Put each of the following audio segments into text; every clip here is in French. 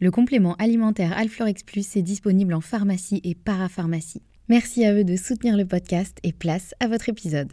Le complément alimentaire Alflorex Plus est disponible en pharmacie et parapharmacie. Merci à eux de soutenir le podcast et place à votre épisode.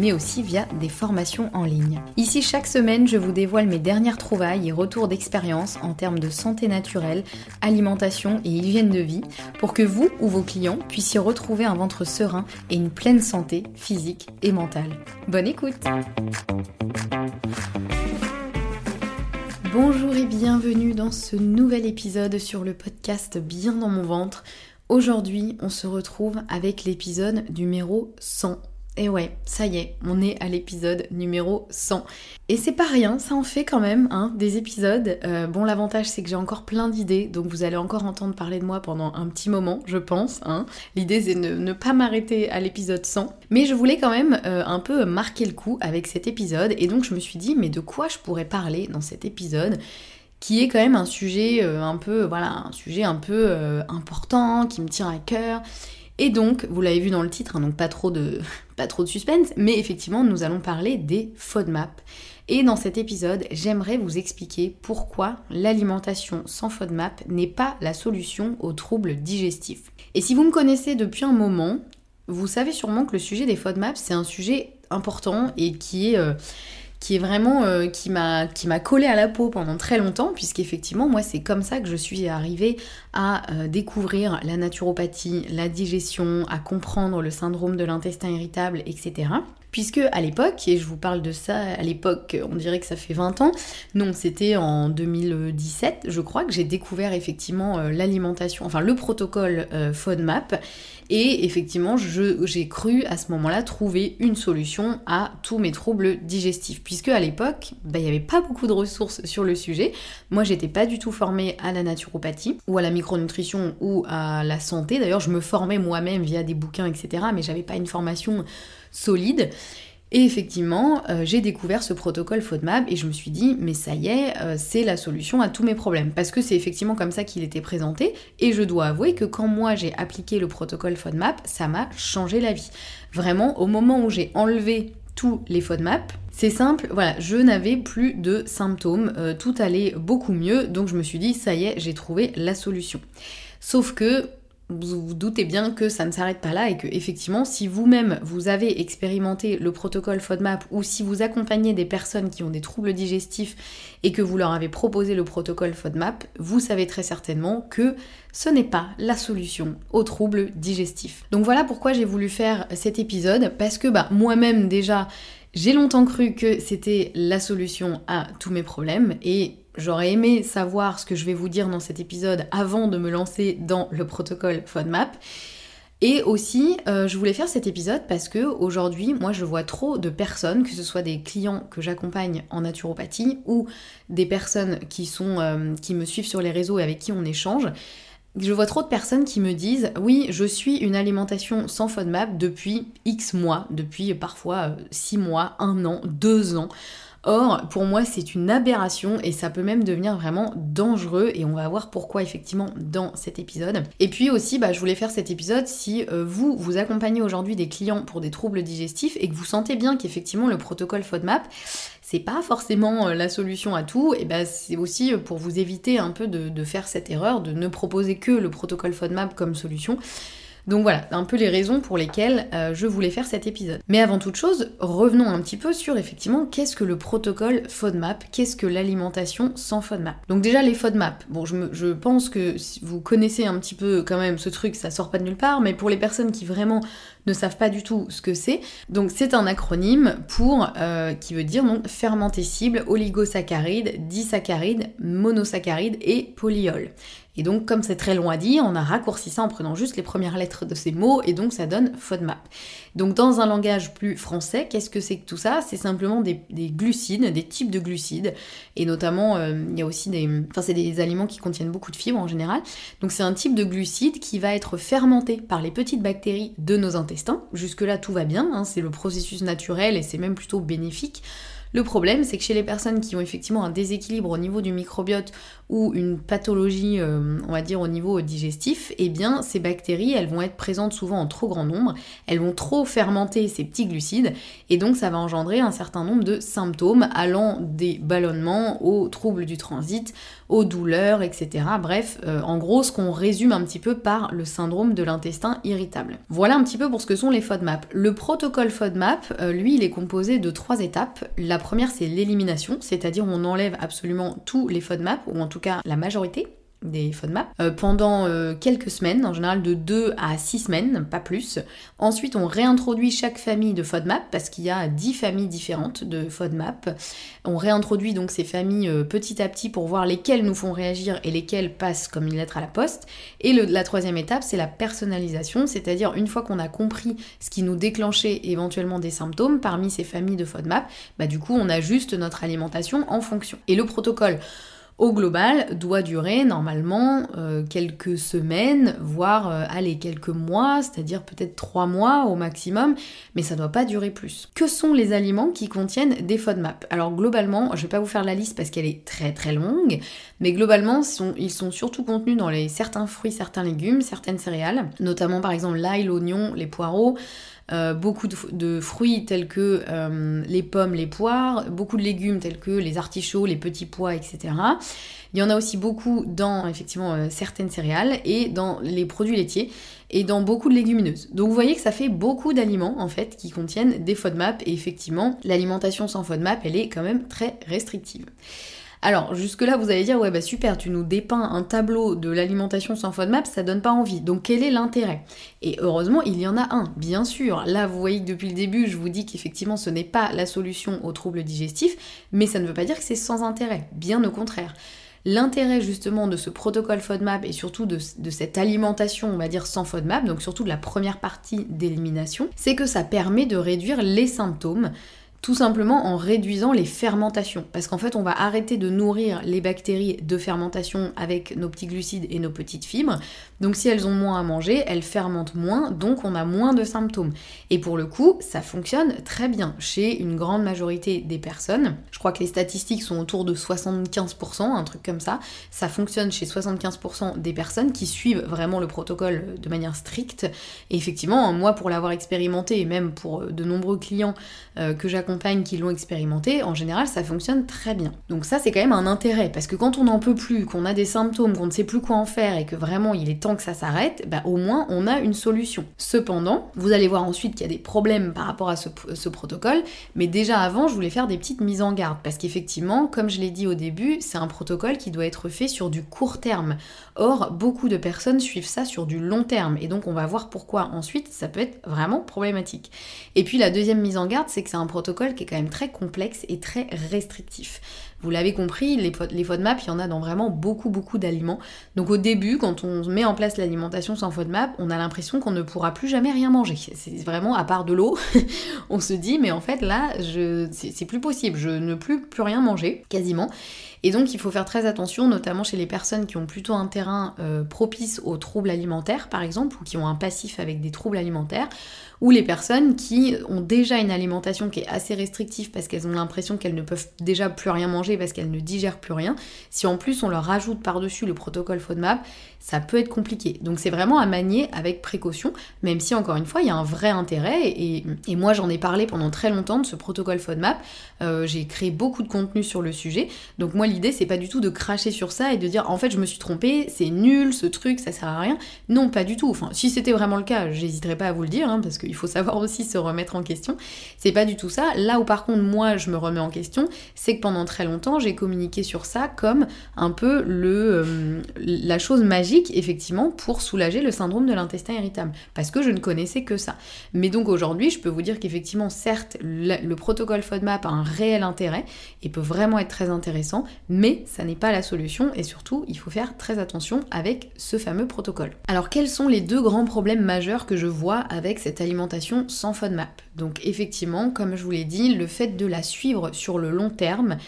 mais aussi via des formations en ligne. Ici, chaque semaine, je vous dévoile mes dernières trouvailles et retours d'expérience en termes de santé naturelle, alimentation et hygiène de vie, pour que vous ou vos clients puissiez retrouver un ventre serein et une pleine santé physique et mentale. Bonne écoute Bonjour et bienvenue dans ce nouvel épisode sur le podcast Bien dans mon ventre. Aujourd'hui, on se retrouve avec l'épisode numéro 100. Et ouais, ça y est, on est à l'épisode numéro 100. Et c'est pas rien, ça en fait quand même, hein, des épisodes. Euh, bon, l'avantage c'est que j'ai encore plein d'idées, donc vous allez encore entendre parler de moi pendant un petit moment, je pense. Hein. L'idée c'est de ne pas m'arrêter à l'épisode 100. Mais je voulais quand même euh, un peu marquer le coup avec cet épisode, et donc je me suis dit, mais de quoi je pourrais parler dans cet épisode qui est quand même un sujet euh, un peu, voilà, un sujet un peu important, qui me tient à cœur. Et donc, vous l'avez vu dans le titre, hein, donc pas trop, de, pas suspense, mais effectivement, nous allons parler des FODMAP. Et dans cet épisode, j'aimerais vous expliquer pourquoi l'alimentation sans FODMAP n'est pas la solution aux troubles digestifs. Et si vous me connaissez depuis un moment, vous savez sûrement que le sujet des FODMAP, c'est un sujet important et qui est... Euh, qui est vraiment euh, qui m'a qui collé à la peau pendant très longtemps puisqu'effectivement moi c'est comme ça que je suis arrivée à euh, découvrir la naturopathie, la digestion, à comprendre le syndrome de l'intestin irritable, etc. Puisque à l'époque, et je vous parle de ça à l'époque, on dirait que ça fait 20 ans, non, c'était en 2017, je crois, que j'ai découvert effectivement euh, l'alimentation, enfin le protocole FODMAP, et effectivement, j'ai cru à ce moment-là trouver une solution à tous mes troubles digestifs. Puisque à l'époque, bah, il n'y avait pas beaucoup de ressources sur le sujet. Moi, j'étais pas du tout formée à la naturopathie, ou à la micronutrition, ou à la santé. D'ailleurs, je me formais moi-même via des bouquins, etc. Mais j'avais pas une formation solide. Et effectivement, euh, j'ai découvert ce protocole FODMAP et je me suis dit, mais ça y est, euh, c'est la solution à tous mes problèmes. Parce que c'est effectivement comme ça qu'il était présenté. Et je dois avouer que quand moi j'ai appliqué le protocole FODMAP, ça m'a changé la vie. Vraiment, au moment où j'ai enlevé tous les FODMAP, c'est simple, voilà, je n'avais plus de symptômes, euh, tout allait beaucoup mieux, donc je me suis dit, ça y est, j'ai trouvé la solution. Sauf que vous vous doutez bien que ça ne s'arrête pas là et que effectivement si vous-même vous avez expérimenté le protocole FODMAP ou si vous accompagnez des personnes qui ont des troubles digestifs et que vous leur avez proposé le protocole FODMAP, vous savez très certainement que ce n'est pas la solution aux troubles digestifs. Donc voilà pourquoi j'ai voulu faire cet épisode parce que bah moi-même déjà j'ai longtemps cru que c'était la solution à tous mes problèmes et J'aurais aimé savoir ce que je vais vous dire dans cet épisode avant de me lancer dans le protocole FODMAP. Et aussi, euh, je voulais faire cet épisode parce que aujourd'hui, moi, je vois trop de personnes, que ce soit des clients que j'accompagne en naturopathie ou des personnes qui sont, euh, qui me suivent sur les réseaux et avec qui on échange. Je vois trop de personnes qui me disent oui, je suis une alimentation sans FODMAP depuis X mois, depuis parfois 6 euh, mois, 1 an, 2 ans. Or, pour moi, c'est une aberration et ça peut même devenir vraiment dangereux et on va voir pourquoi effectivement dans cet épisode. Et puis aussi, bah, je voulais faire cet épisode si euh, vous, vous accompagnez aujourd'hui des clients pour des troubles digestifs et que vous sentez bien qu'effectivement le protocole FODMAP, c'est pas forcément euh, la solution à tout, et ben c'est aussi pour vous éviter un peu de faire cette erreur, de ne proposer que le protocole FODMAP comme solution. Donc voilà, un peu les raisons pour lesquelles euh, je voulais faire cet épisode. Mais avant toute chose, revenons un petit peu sur effectivement qu'est-ce que le protocole FODMAP, qu'est-ce que l'alimentation sans FODMAP? Donc déjà les FODMAP, bon je, pense que vous connaissez un petit peu quand même ce truc, ça sort pas de nulle part, mais pour les personnes qui vraiment ne savent pas du tout ce que c'est, donc c'est un acronyme pour, euh, qui veut dire donc fermenté cible, oligosaccharides, disaccharides, monosaccharides et polyol. Et donc, comme c'est très long à dire, on a raccourci ça en prenant juste les premières lettres de ces mots, et donc ça donne FODMAP. Donc, dans un langage plus français, qu'est-ce que c'est que tout ça? C'est simplement des, glucides, des types de glucides, et notamment, euh, il y a aussi des... Enfin, c'est des aliments qui contiennent beaucoup de fibres en général. Donc, c'est un type de glucide qui va être fermenté par les petites bactéries de nos intestins. Jusque-là, tout va bien, hein, c'est le processus naturel, et c'est même plutôt bénéfique. Le problème, c'est que chez les personnes qui ont effectivement un déséquilibre au niveau du microbiote ou une pathologie, euh, on va dire, au niveau digestif, eh bien, ces bactéries, elles vont être présentes souvent en trop grand nombre, elles vont trop fermenter ces petits glucides, et donc ça va engendrer un certain nombre de symptômes allant des ballonnements aux troubles du transit, aux douleurs, etc. Bref, euh, en gros, ce qu'on résume un petit peu par le syndrome de l'intestin irritable. Voilà un petit peu pour ce que sont les FODMAP. Le protocole FODMAP, euh, lui, il est composé de trois étapes. La première, c'est l'élimination, c'est-à-dire on enlève absolument tous les FODMAP, ou en tout cas la majorité des FODMAP euh, pendant euh, quelques semaines, en général de 2 à 6 semaines, pas plus. Ensuite, on réintroduit chaque famille de FODMAP parce qu'il y a 10 familles différentes de FODMAP. On réintroduit donc ces familles euh, petit à petit pour voir lesquelles nous font réagir et lesquelles passent comme une lettre à la poste. Et la troisième étape, c'est la personnalisation, c'est-à-dire une fois qu'on a compris ce qui nous déclenchait éventuellement des symptômes parmi ces familles de FODMAP, bah du coup on ajuste notre alimentation en fonction. Et le protocole au global doit durer normalement euh, quelques semaines, voire euh, quelques mois, c'est-à-dire peut-être trois mois au maximum, mais ça doit pas durer plus. Que sont les aliments qui contiennent des FODMAP? Alors globalement, je vais pas vous faire la liste parce qu'elle est très très longue, mais globalement, ils sont surtout contenus dans les, certains fruits, certains légumes, certaines céréales, notamment par exemple l'ail, l'oignon, les poireaux, euh, beaucoup de, fruits tels que euh, les pommes, les poires, beaucoup de légumes tels que les artichauts, les petits pois, etc. Il y en a aussi beaucoup dans effectivement euh, certaines céréales et dans les produits laitiers et dans beaucoup de légumineuses. Donc vous voyez que ça fait beaucoup d'aliments en fait qui contiennent des FODMAP et effectivement l'alimentation sans FODMAP elle est quand même très restrictive. Alors, jusque-là, vous allez dire, ouais, bah super, tu nous dépeins un tableau de l'alimentation sans FODMAP, ça donne pas envie. Donc, quel est l'intérêt? Et heureusement, il y en a un, bien sûr. Là, vous voyez que depuis le début, je vous dis qu'effectivement, ce n'est pas la solution aux troubles digestifs, mais ça ne veut pas dire que c'est sans intérêt. Bien au contraire. L'intérêt justement de ce protocole FODMAP et surtout de, de, cette alimentation, on va dire sans FODMAP, donc surtout de la première partie d'élimination, c'est que ça permet de réduire les symptômes tout simplement en réduisant les fermentations. Parce qu'en fait, on va arrêter de nourrir les bactéries de fermentation avec nos petits glucides et nos petites fibres. Donc si elles ont moins à manger, elles fermentent moins, donc on a moins de symptômes. Et pour le coup, ça fonctionne très bien chez une grande majorité des personnes. Je crois que les statistiques sont autour de 75%, un truc comme ça. Ça fonctionne chez 75% des personnes qui suivent vraiment le protocole de manière stricte. Et effectivement, moi pour l'avoir expérimenté, et même pour de nombreux clients euh, que j'accompagne, qui l'ont expérimenté, en général ça fonctionne très bien. Donc ça c'est quand même un intérêt, parce que quand on n'en peut plus, qu'on a des symptômes, qu'on ne sait plus quoi en faire et que vraiment il est temps que ça s'arrête, bah au moins on a une solution. Cependant, vous allez voir ensuite qu'il y a des problèmes par rapport à ce, ce protocole, mais déjà avant je voulais faire des petites mises en garde, parce qu'effectivement, comme je l'ai dit au début, c'est un protocole qui doit être fait sur du court terme. Or, beaucoup de personnes suivent ça sur du long terme, et donc on va voir pourquoi ensuite ça peut être vraiment problématique. Et puis la deuxième mise en garde, c'est que c'est un protocole qui est quand même très complexe et très restrictif. Vous l'avez compris, les, les FODMAP, il y en a dans vraiment beaucoup, beaucoup d'aliments. Donc au début, quand on met en place l'alimentation sans FODMAP, on a l'impression qu'on ne pourra plus jamais rien manger. C'est vraiment, à part de l'eau, on se dit, mais en fait là, c'est plus possible, je ne peux plus rien manger, quasiment. Et donc il faut faire très attention, notamment chez les personnes qui ont plutôt un terrain euh, propice aux troubles alimentaires, par exemple, ou qui ont un passif avec des troubles alimentaires, ou les personnes qui ont déjà une alimentation qui est assez restrictive parce qu'elles ont l'impression qu'elles ne peuvent déjà plus rien manger parce qu'elles ne digèrent plus rien. Si en plus on leur rajoute par-dessus le protocole FODMAP, ça peut être compliqué. Donc c'est vraiment à manier avec précaution, même si encore une fois il y a un vrai intérêt. Et, moi j'en ai parlé pendant très longtemps de ce protocole FODMAP. Euh, j'ai créé beaucoup de contenu sur le sujet. Donc moi l'idée c'est pas du tout de cracher sur ça et de dire en fait je me suis trompée, c'est nul ce truc, ça sert à rien. Non, pas du tout. Enfin, si c'était vraiment le cas, j'hésiterais pas à vous le dire, hein, parce qu'il faut savoir aussi se remettre en question. C'est pas du tout ça. Là où par contre moi je me remets en question, c'est que pendant très longtemps j'ai communiqué sur ça comme un peu le, euh, la chose magique effectivement, pour soulager le syndrome de l'intestin irritable, parce que je ne connaissais que ça. Mais donc aujourd'hui, je peux vous dire qu'effectivement, certes, le, protocole FODMAP a un réel intérêt et peut vraiment être très intéressant, mais ça n'est pas la solution, et surtout, il faut faire très attention avec ce fameux protocole. Alors, quels sont les deux grands problèmes majeurs que je vois avec cette alimentation sans FODMAP? Donc effectivement, comme je vous l'ai dit, le fait de la suivre sur le long terme,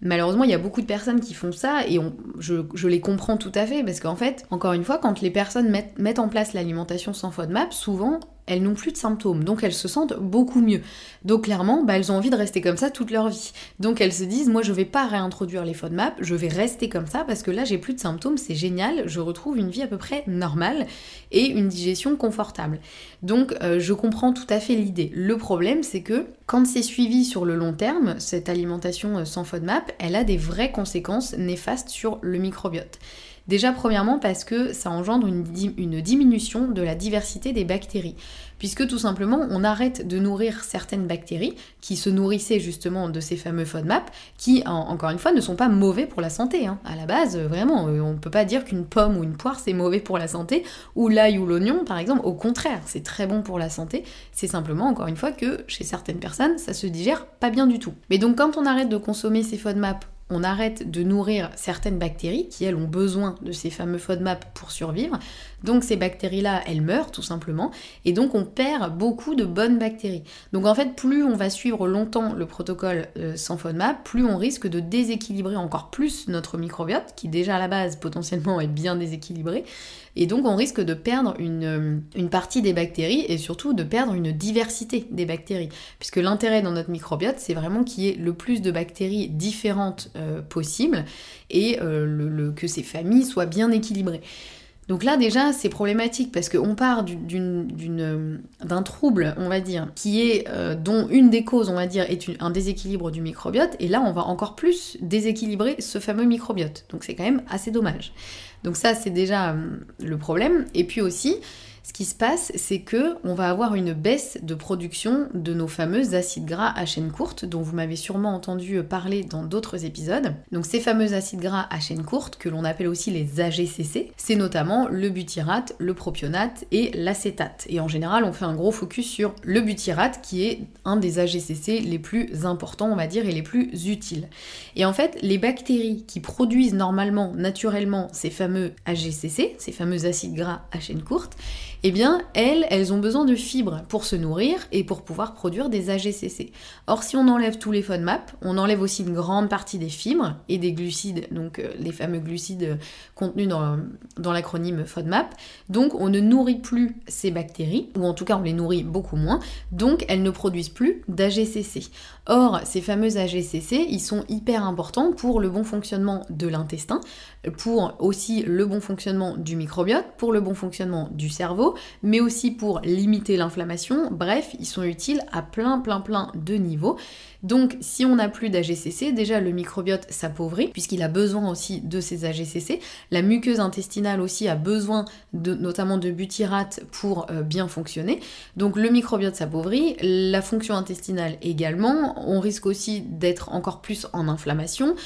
Malheureusement, il y a beaucoup de personnes qui font ça et je, les comprends tout à fait parce qu'en fait, encore une fois, quand les personnes mettent, en place l'alimentation sans FODMAP, souvent elles n'ont plus de symptômes, donc elles se sentent beaucoup mieux. Donc clairement, bah, elles ont envie de rester comme ça toute leur vie. Donc elles se disent, moi je vais pas réintroduire les FODMAP, je vais rester comme ça parce que là j'ai plus de symptômes, c'est génial, je retrouve une vie à peu près normale et une digestion confortable. Donc euh, je comprends tout à fait l'idée. Le problème c'est que quand c'est suivi sur le long terme, cette alimentation euh, sans FODMAP, elle a des vraies conséquences néfastes sur le microbiote. Déjà, premièrement, parce que ça engendre une, diminution de la diversité des bactéries. Puisque tout simplement, on arrête de nourrir certaines bactéries qui se nourrissaient justement de ces fameux FODMAP, qui, encore une fois, ne sont pas mauvais pour la santé. Hein. À la base, vraiment, euh, on ne peut pas dire qu'une pomme ou une poire, c'est mauvais pour la santé, ou l'ail ou l'oignon, par exemple. Au contraire, c'est très bon pour la santé. C'est simplement, encore une fois, que chez certaines personnes, ça se digère pas bien du tout. Mais donc, quand on arrête de consommer ces FODMAP on arrête de nourrir certaines bactéries qui, elles, ont besoin de ces fameux FODMAP pour survivre. Donc ces bactéries-là, elles meurent tout simplement. Et donc on perd beaucoup de bonnes bactéries. Donc en fait, plus on va suivre longtemps le protocole euh, sans FODMAP, plus on risque de déséquilibrer encore plus notre microbiote, qui déjà à la base potentiellement est bien déséquilibré. Et donc on risque de perdre une, euh, une partie des bactéries et surtout de perdre une diversité des bactéries. Puisque l'intérêt dans notre microbiote, c'est vraiment qu'il y ait le plus de bactéries différentes euh, possible et que ces familles soient bien équilibrées. Donc là déjà c'est problématique parce qu'on part d'un trouble, on va dire, qui est dont une des causes, on va dire, est un déséquilibre du microbiote, et là on va encore plus déséquilibrer ce fameux microbiote. Donc c'est quand même assez dommage. Donc ça, c'est déjà hum, le problème. Et puis aussi, ce qui se passe, c'est que on va avoir une baisse de production de nos fameux acides gras à chaîne courte, dont vous m'avez sûrement entendu parler dans d'autres épisodes. Donc ces fameux acides gras à chaîne courte, que l'on appelle aussi les AGCC, c'est notamment le butyrate, le propionate et l'acétate. Et en général, on fait un gros focus sur le butyrate, qui est un des AGCC les plus importants, on va dire, et les plus utiles. Et en fait, les bactéries qui produisent normalement, naturellement, ces fameux AGCC, ces fameux acides gras à chaîne courte, eh bien, elles, elles ont besoin de fibres pour se nourrir et pour pouvoir produire des AGCC. Or, si on enlève tous les FODMAP, on enlève aussi une grande partie des fibres et des glucides, donc euh, les fameux glucides contenus dans, dans l'acronyme FODMAP. Donc, on ne nourrit plus ces bactéries, ou en tout cas, on les nourrit beaucoup moins, donc elles ne produisent plus d'AGCC. Or, ces fameux AGCC, ils sont hyper importants pour le bon fonctionnement de l'intestin, pour aussi le bon fonctionnement du microbiote, pour le bon fonctionnement du cerveau, mais aussi pour limiter l'inflammation. Bref, ils sont utiles à plein plein plein de niveaux. Donc si on n'a plus d'AGCC, déjà le microbiote s'appauvrit puisqu'il a besoin aussi de ces AGCC. La muqueuse intestinale aussi a besoin de, notamment de butyrate pour euh, bien fonctionner. Donc le microbiote s'appauvrit, la fonction intestinale également. On risque aussi d'être encore plus en inflammation.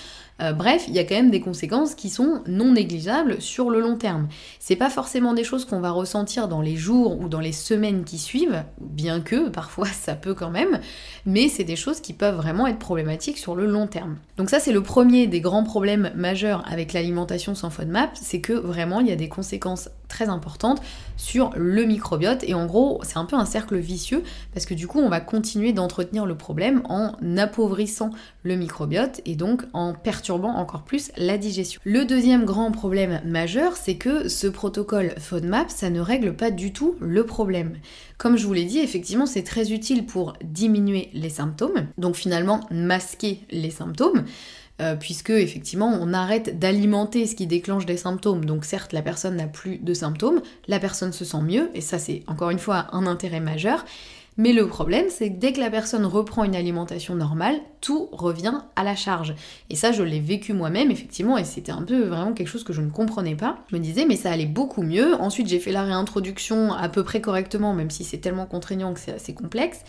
Euh, bref, il y a quand même des conséquences qui sont non négligeables sur le long terme. C'est pas forcément des choses qu'on va ressentir dans les jours ou dans les semaines qui suivent, bien que parfois ça peut quand même, mais c'est des choses qui peuvent vraiment être problématiques sur le long terme. Donc ça c'est le premier des grands problèmes majeurs avec l'alimentation sans FODMAP, c'est que vraiment il y a des conséquences très importantes sur le microbiote et en gros c'est un peu un cercle vicieux parce que du coup on va continuer d'entretenir le problème en appauvrissant le microbiote et donc en perturbant encore plus la digestion. Le deuxième grand problème majeur c'est que ce protocole FODMAP ça ne règle pas du tout le problème. Comme je vous l'ai dit effectivement c'est très utile pour diminuer les symptômes donc finalement masquer les symptômes euh, puisque effectivement on arrête d'alimenter ce qui déclenche des symptômes. Donc certes la personne n'a plus de symptômes, la personne se sent mieux, et ça c'est encore une fois un intérêt majeur. Mais le problème, c'est que dès que la personne reprend une alimentation normale, tout revient à la charge. Et ça, je l'ai vécu moi-même, effectivement, et c'était un peu vraiment quelque chose que je ne comprenais pas. Je me disais, mais ça allait beaucoup mieux. Ensuite, j'ai fait la réintroduction à peu près correctement, même si c'est tellement contraignant que c'est assez complexe.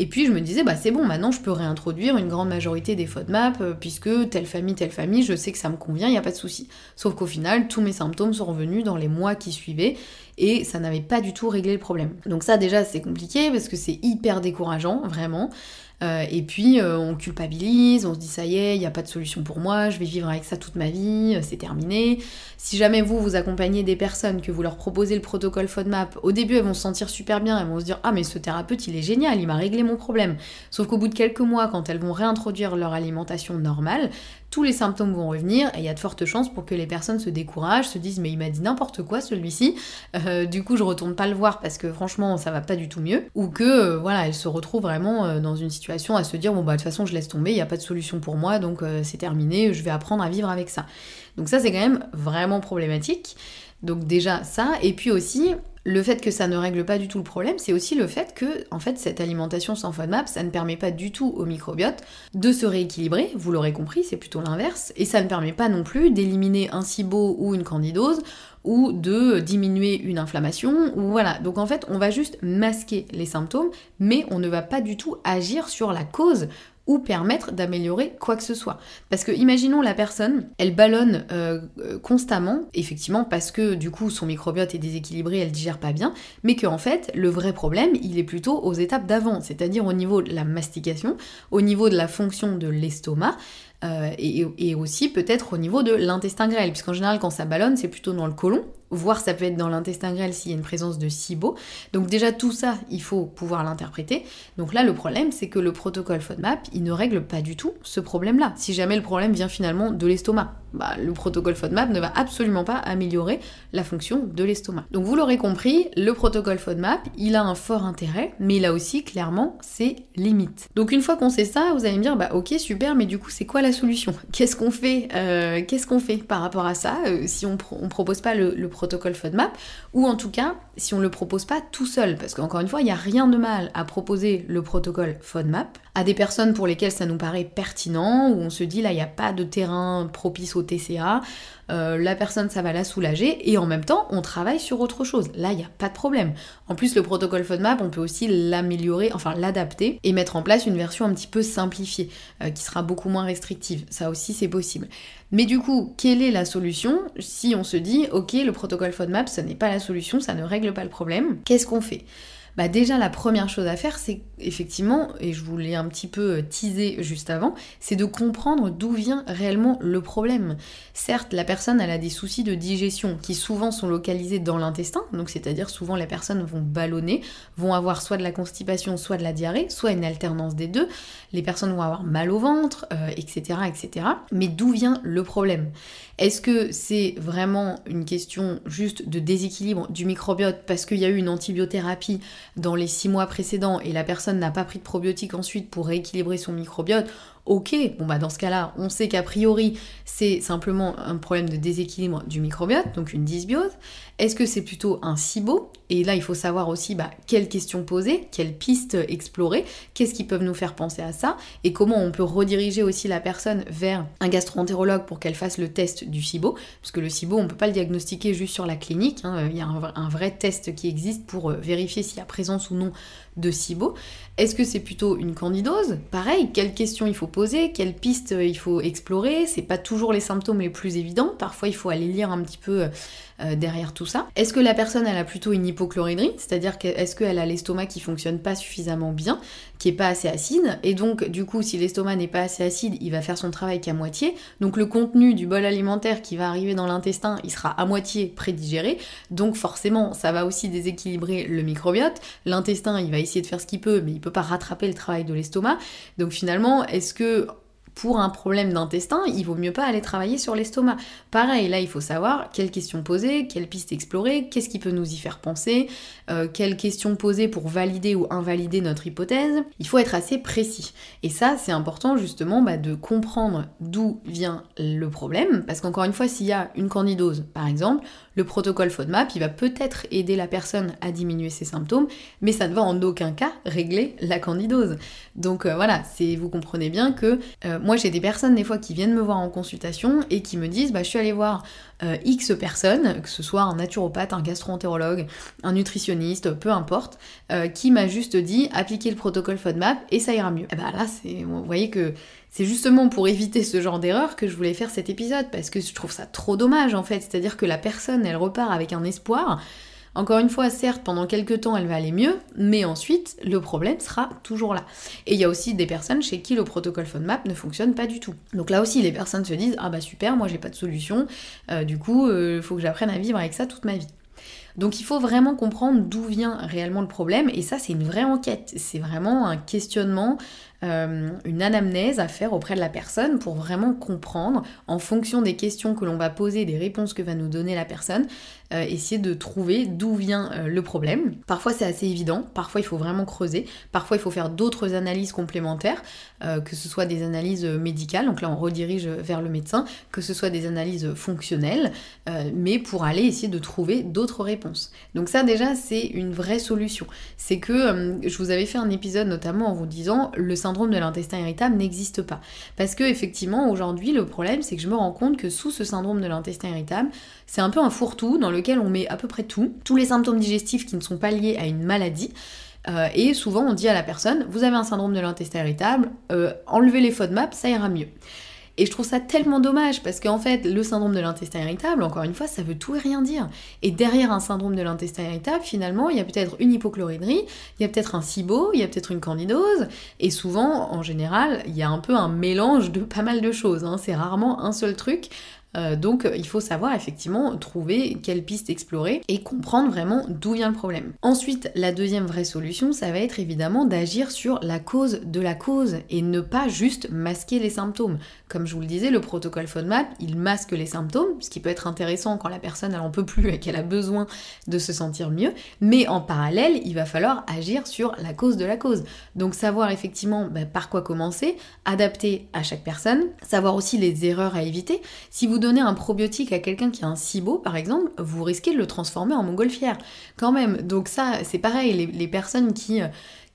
Et puis je me disais, bah c'est bon, maintenant je peux réintroduire une grande majorité des FODMAP, euh, puisque telle famille, telle famille, je sais que ça me convient, il n'y a pas de souci. Sauf qu'au final, tous mes symptômes sont revenus dans les mois qui suivaient, et ça n'avait pas du tout réglé le problème. Donc ça déjà c'est compliqué, parce que c'est hyper décourageant, vraiment. Euh, et puis euh, on culpabilise, on se dit ça y est, il n'y a pas de solution pour moi, je vais vivre avec ça toute ma vie, euh, c'est terminé. Si jamais vous, vous accompagnez des personnes, que vous leur proposez le protocole FODMAP, au début elles vont se sentir super bien, elles vont se dire ah mais ce thérapeute il est génial, il m'a réglé mon problème. Sauf qu'au bout de quelques mois, quand elles vont réintroduire leur alimentation normale, tous les symptômes vont revenir et il y a de fortes chances pour que les personnes se découragent, se disent mais il m'a dit n'importe quoi celui-ci, du coup je retourne pas le voir parce que franchement ça va pas du tout mieux, ou que voilà elles se retrouvent vraiment dans une situation à se dire bon bah de toute façon je laisse tomber, il n'y a pas de solution pour moi, donc euh, c'est terminé, je vais apprendre à vivre avec ça. Donc ça c'est quand même vraiment problématique. Donc déjà ça, et puis aussi le fait que ça ne règle pas du tout le problème, c'est aussi le fait que en fait cette alimentation sans FODMAP, ça ne permet pas du tout au microbiote de se rééquilibrer, vous l'aurez compris, c'est plutôt l'inverse, et ça ne permet pas non plus d'éliminer un SIBO ou une candidose ou de diminuer une inflammation, ou voilà. Donc en fait, on va juste masquer les symptômes, mais on ne va pas du tout agir sur la cause ou permettre d'améliorer quoi que ce soit. Parce que imaginons la personne, elle ballonne euh, euh, constamment, effectivement parce que du coup son microbiote est déséquilibré, elle digère pas bien, mais que en fait le vrai problème il est plutôt aux étapes d'avant, c'est-à-dire au niveau de la mastication, au niveau de la fonction de l'estomac, euh, et, aussi peut-être au niveau de l'intestin grêle, puisqu'en général quand ça ballonne c'est plutôt dans le côlon, voire ça peut être dans l'intestin grêle s'il y a une présence de SIBO. Donc déjà tout ça, il faut pouvoir l'interpréter. Donc là le problème c'est que le protocole FODMAP, il ne règle pas du tout ce problème-là. Si jamais le problème vient finalement de l'estomac, bah, le protocole FODMAP ne va absolument pas améliorer la fonction de l'estomac. Donc vous l'aurez compris, le protocole FODMAP, il a un fort intérêt, mais il a aussi clairement ses limites. Donc une fois qu'on sait ça, vous allez me dire, bah ok super, mais du coup c'est quoi la solution? Qu'est-ce qu'on fait euh, Qu'est-ce qu'on fait par rapport à ça euh, si on, ne propose pas le, protocole FODMAP ou en tout cas si on le propose pas tout seul? Parce qu'encore une fois, il n'y a rien de mal à proposer le protocole FODMAP à des personnes pour lesquelles ça nous paraît pertinent, où on se dit là il n'y a pas de terrain propice au TCA, euh, la personne ça va la soulager et en même temps on travaille sur autre chose. Là il n'y a pas de problème. En plus le protocole FODMAP on peut aussi l'améliorer, enfin l'adapter et mettre en place une version un petit peu simplifiée euh, qui sera beaucoup moins restrictive. Ça aussi c'est possible. Mais du coup, quelle est la solution si on se dit ok le protocole FODMAP ce n'est pas la solution, ça ne règle pas le problème, qu'est-ce qu'on fait? Bah déjà la première chose à faire, c'est effectivement, et je vous l'ai un petit peu euh, teasé juste avant, c'est de comprendre d'où vient réellement le problème. Certes, la personne elle a des soucis de digestion qui souvent sont localisés dans l'intestin, donc c'est-à-dire souvent les personnes vont ballonner, vont avoir soit de la constipation, soit de la diarrhée, soit une alternance des deux. Les personnes vont avoir mal au ventre, etc., euh, etc. Mais d'où vient le problème? Est-ce que c'est vraiment une question juste de déséquilibre du microbiote parce qu'il y a eu une antibiothérapie dans les six mois précédents et la personne n'a pas pris de probiotiques ensuite pour rééquilibrer son microbiote, ok, bon bah dans ce cas-là, on sait qu'a priori c'est simplement un problème de déséquilibre du microbiote, donc une dysbiose. Est-ce que c'est plutôt un SIBO? Et là, il faut savoir aussi bah, quelles questions poser, quelles pistes explorer, qu'est-ce qui peuvent nous faire penser à ça, et comment on peut rediriger aussi la personne vers un gastroentérologue pour qu'elle fasse le test du SIBO, parce que le SIBO, on ne peut pas le diagnostiquer juste sur la clinique, hein. il y a un, vrai test qui existe pour euh, vérifier s'il y a présence ou non de SIBO. Est-ce que c'est plutôt une candidose? Pareil, quelles questions il faut poser, quelles pistes il faut explorer C'est pas toujours les symptômes les plus évidents. Parfois, il faut aller lire un petit peu euh, derrière tout ça. Est-ce que la personne elle a plutôt une hypochloridrie, c'est-à-dire est-ce qu'elle a l'estomac qui fonctionne pas suffisamment bien, qui est pas assez acide, et donc du coup si l'estomac n'est pas assez acide, il va faire son travail qu'à moitié, donc le contenu du bol alimentaire qui va arriver dans l'intestin, il sera à moitié prédigéré, donc forcément ça va aussi déséquilibrer le microbiote, l'intestin il va essayer de faire ce qu'il peut, mais il peut pas rattraper le travail de l'estomac, donc finalement est-ce que pour un problème d'intestin, il vaut mieux pas aller travailler sur l'estomac. Pareil, là, il faut savoir quelles questions poser, quelles pistes explorer, qu'est-ce qui peut nous y faire penser, euh, quelles questions poser pour valider ou invalider notre hypothèse. Il faut être assez précis. Et ça, c'est important justement bah, de comprendre d'où vient le problème, parce qu'encore une fois, s'il y a une candidose, par exemple, le protocole FODMAP, il va peut-être aider la personne à diminuer ses symptômes, mais ça ne va en aucun cas régler la candidose. Donc euh, voilà, c'est vous comprenez bien que euh, moi j'ai des personnes des fois qui viennent me voir en consultation et qui me disent bah je suis allée voir euh, X personnes, que ce soit un naturopathe, un gastro-entérologue, un nutritionniste, peu importe, qui m'a juste dit appliquez le protocole FODMAP et ça ira mieux. Et bah là c'est vous voyez que c'est justement pour éviter ce genre d'erreur que je voulais faire cet épisode, parce que je trouve ça trop dommage en fait. C'est-à-dire que la personne, elle repart avec un espoir. Encore une fois, certes, pendant quelques temps, elle va aller mieux, mais ensuite, le problème sera toujours là. Et il y a aussi des personnes chez qui le protocole FODMAP ne fonctionne pas du tout. Donc là aussi, les personnes se disent Ah bah super, moi j'ai pas de solution, euh, du coup, il euh, faut que j'apprenne à vivre avec ça toute ma vie. Donc il faut vraiment comprendre d'où vient réellement le problème, et ça c'est une vraie enquête, c'est vraiment un questionnement euh, une anamnèse à faire auprès de la personne pour vraiment comprendre, en fonction des questions que l'on va poser, des réponses que va nous donner la personne, euh, essayer de trouver d'où vient euh, le problème. Parfois c'est assez évident, parfois il faut vraiment creuser, parfois il faut faire d'autres analyses complémentaires, que ce soit des analyses médicales, donc là on redirige vers le médecin, que ce soit des analyses fonctionnelles, mais pour aller essayer de trouver d'autres réponses. Donc ça déjà c'est une vraie solution. C'est que je vous avais fait un épisode notamment en vous disant le syndrome de l'intestin irritable n'existe pas. Parce que effectivement, aujourd'hui, le problème, c'est que je me rends compte que sous ce syndrome de l'intestin irritable, c'est un peu un fourre-tout dans on met à peu près tout, tous les symptômes digestifs qui ne sont pas liés à une maladie. Euh, et souvent, on dit à la personne, vous avez un syndrome de l'intestin irritable, euh, enlevez les FODMAP, ça ira mieux. Et je trouve ça tellement dommage parce qu'en fait, le syndrome de l'intestin irritable, encore une fois, ça veut tout et rien dire. Et derrière un syndrome de l'intestin irritable, finalement, il y a peut-être une hypochloridrie, il y a peut-être un SIBO, il y a peut-être une candidose. Et souvent, en général, il y a un peu un mélange de pas mal de choses. Hein. C'est rarement un seul truc. Euh, donc il faut savoir effectivement trouver quelle piste explorer et comprendre vraiment d'où vient le problème. Ensuite, la deuxième vraie solution, ça va être évidemment d'agir sur la cause de la cause et ne pas juste masquer les symptômes. Comme je vous le disais, le protocole FODMAP, il masque les symptômes, ce qui peut être intéressant quand la personne elle en peut plus et qu'elle a besoin de se sentir mieux, mais en parallèle, il va falloir agir sur la cause de la cause. Donc savoir effectivement bah, par quoi commencer, adapter à chaque personne, savoir aussi les erreurs à éviter. Donnez un probiotique à quelqu'un qui a un SIBO, par exemple, vous risquez de le transformer en montgolfière, quand même. Donc ça, c'est pareil, les, personnes qui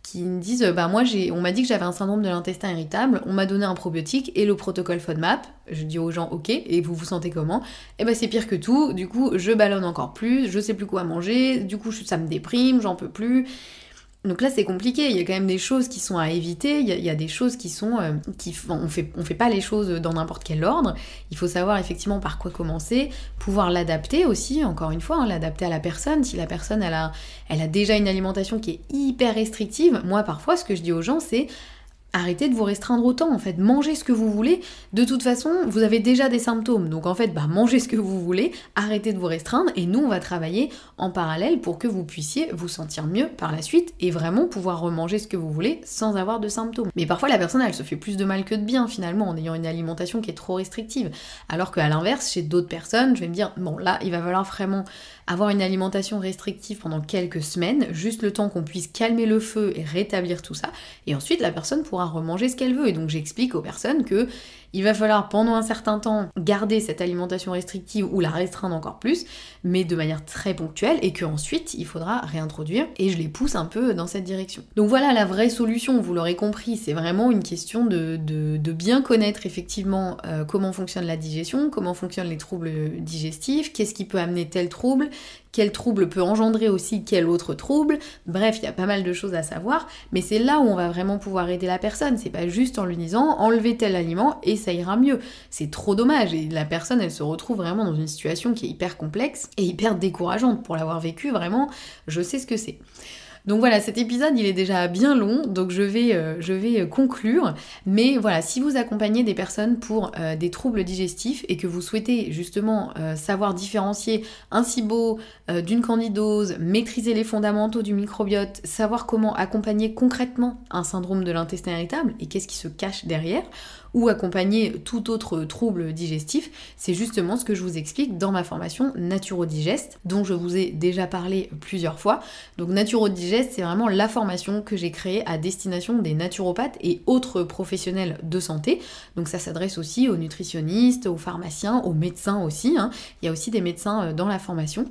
qui me disent bah moi j'ai on m'a dit que j'avais un syndrome de l'intestin irritable, on m'a donné un probiotique et le protocole FODMAP, je dis aux gens OK et vous vous sentez comment? Eh ben c'est pire que tout, du coup je ballonne encore plus, je sais plus quoi manger, du coup ça me déprime, j'en peux plus. Donc là, c'est compliqué. Il y a quand même des choses qui sont à éviter. Il y a, des choses qui sont, euh, qui, on fait, on fait pas les choses dans n'importe quel ordre. Il faut savoir effectivement par quoi commencer, pouvoir l'adapter aussi. Encore une fois, hein, l'adapter à la personne. Si la personne elle a, elle a déjà une alimentation qui est hyper restrictive, moi parfois, ce que je dis aux gens, c'est arrêtez de vous restreindre autant en fait, mangez ce que vous voulez. De toute façon, vous avez déjà des symptômes, donc en fait, bah, mangez ce que vous voulez, arrêtez de vous restreindre et nous on va travailler en parallèle pour que vous puissiez vous sentir mieux par la suite et vraiment pouvoir remanger ce que vous voulez sans avoir de symptômes. Mais parfois la personne elle se fait plus de mal que de bien finalement en ayant une alimentation qui est trop restrictive. Alors qu'à l'inverse, chez d'autres personnes, je vais me dire bon là, il va falloir vraiment avoir une alimentation restrictive pendant quelques semaines, juste le temps qu'on puisse calmer le feu et rétablir tout ça, et ensuite la personne pourra remanger ce qu'elle veut. Et donc j'explique aux personnes que Il va falloir pendant un certain temps garder cette alimentation restrictive ou la restreindre encore plus, mais de manière très ponctuelle et qu'ensuite il faudra réintroduire et je les pousse un peu dans cette direction. Donc voilà la vraie solution, vous l'aurez compris, c'est vraiment une question de, bien connaître effectivement euh, comment fonctionne la digestion, comment fonctionnent les troubles digestifs, qu'est-ce qui peut amener tel trouble, quel trouble peut engendrer aussi quel autre trouble. Bref, il y a pas mal de choses à savoir, mais c'est là où on va vraiment pouvoir aider la personne. C'est pas juste en lui disant enlevez tel aliment et ça ira mieux. C'est trop dommage et la personne elle se retrouve vraiment dans une situation qui est hyper complexe et hyper décourageante. Pour l'avoir vécu, vraiment, je sais ce que c'est. Donc voilà, cet épisode il est déjà bien long, donc je vais, euh, je vais euh, conclure. Mais voilà, si vous accompagnez des personnes pour euh, des troubles digestifs et que vous souhaitez justement savoir différencier un SIBO d'une candidose, maîtriser les fondamentaux du microbiote, savoir comment accompagner concrètement un syndrome de l'intestin irritable et qu'est-ce qui se cache derrière, ou accompagner tout autre trouble digestif, c'est justement ce que je vous explique dans ma formation Naturodigest, dont je vous ai déjà parlé plusieurs fois. Donc Naturodigest, c'est vraiment la formation que j'ai créée à destination des naturopathes et autres professionnels de santé. Donc ça s'adresse aussi aux nutritionnistes, aux pharmaciens, aux médecins aussi. Hein. Il y a aussi des médecins euh, dans la formation.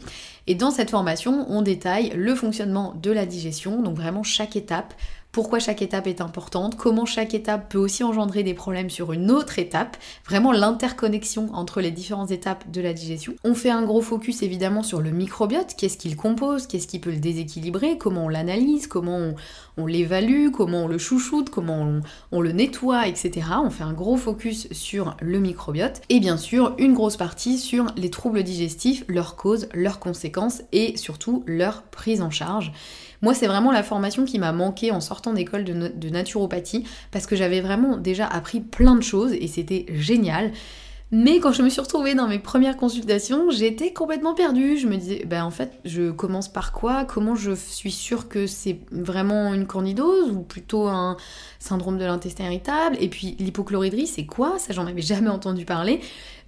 Et dans cette formation, on détaille le fonctionnement de la digestion, donc vraiment chaque étape, pourquoi chaque étape est importante, comment chaque étape peut aussi engendrer des problèmes sur une autre étape, vraiment l'interconnexion entre les différentes étapes de la digestion. On fait un gros focus évidemment sur le microbiote, qu'est-ce qu'il compose, qu'est-ce qui peut le déséquilibrer, comment on l'analyse, comment on, l'évalue, comment on le chouchoute, comment on, le nettoie, etc. On fait un gros focus sur le microbiote et bien sûr une grosse partie sur les troubles digestifs, leurs causes, leurs conséquences et surtout leur prise en charge. Moi, c'est vraiment la formation qui m'a manqué en sortant d'école de, naturopathie parce que j'avais vraiment déjà appris plein de choses et c'était génial. Mais quand je me suis retrouvée dans mes premières consultations, j'étais complètement perdue. Je me disais, ben en fait, je commence par quoi? Comment je suis sûre que c'est vraiment une candidose ou plutôt un syndrome de l'intestin irritable? Et puis l'hypochloridrie, c'est quoi? Ça, j'en avais jamais entendu parler.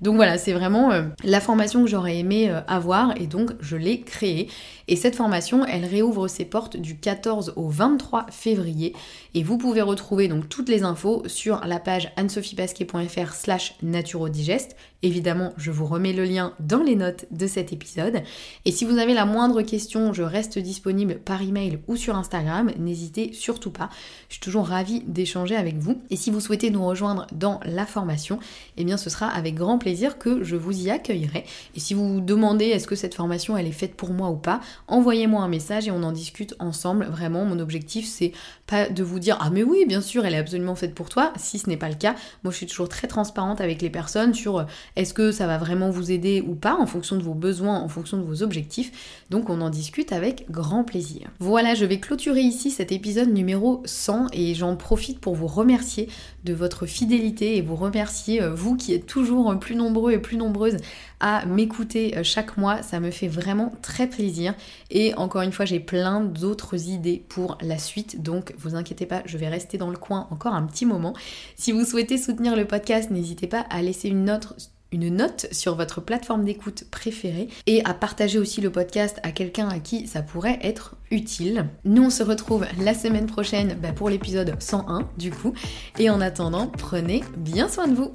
Donc voilà, c'est vraiment euh, la formation que j'aurais aimé euh, avoir et donc je l'ai créée. Et cette formation, elle réouvre ses portes du 14 au 23 février et vous pouvez retrouver donc toutes les infos sur la page anne-sophie-pasquet.fr slash naturodigest. Évidemment, je vous remets le lien dans les notes de cet épisode. Et si vous avez la moindre question, je reste disponible par email ou sur Instagram. N'hésitez surtout pas. Je suis toujours ravie d'échanger avec vous. Et si vous souhaitez nous rejoindre dans la formation, eh bien ce sera avec grand plaisir que je vous y accueillerai. Et si vous vous demandez est-ce que cette formation elle est faite pour moi ou pas, envoyez-moi un message et on en discute ensemble. Vraiment, mon objectif c'est pas de vous dire ah mais oui, bien sûr, elle est absolument faite pour toi. Si ce n'est pas le cas, moi je suis toujours très transparente avec les personnes sur est-ce que ça va vraiment vous aider ou pas en fonction de vos besoins, en fonction de vos objectifs? Donc on en discute avec grand plaisir. Voilà, je vais clôturer ici cet épisode numéro 100 et j'en profite pour vous remercier de votre fidélité et vous remercier, euh, vous qui êtes toujours plus nombreux et plus nombreuses à m'écouter euh, chaque mois. Ça me fait vraiment très plaisir. Et encore une fois, j'ai plein d'autres idées pour la suite. Donc, vous inquiétez pas, je vais rester dans le coin encore un petit moment. Si vous souhaitez soutenir le podcast, n'hésitez pas à laisser une note une note sur votre plateforme d'écoute préférée et à partager aussi le podcast à quelqu'un à qui ça pourrait être utile. Nous on se retrouve la semaine prochaine bah, pour l'épisode 101 du coup et en attendant prenez bien soin de vous.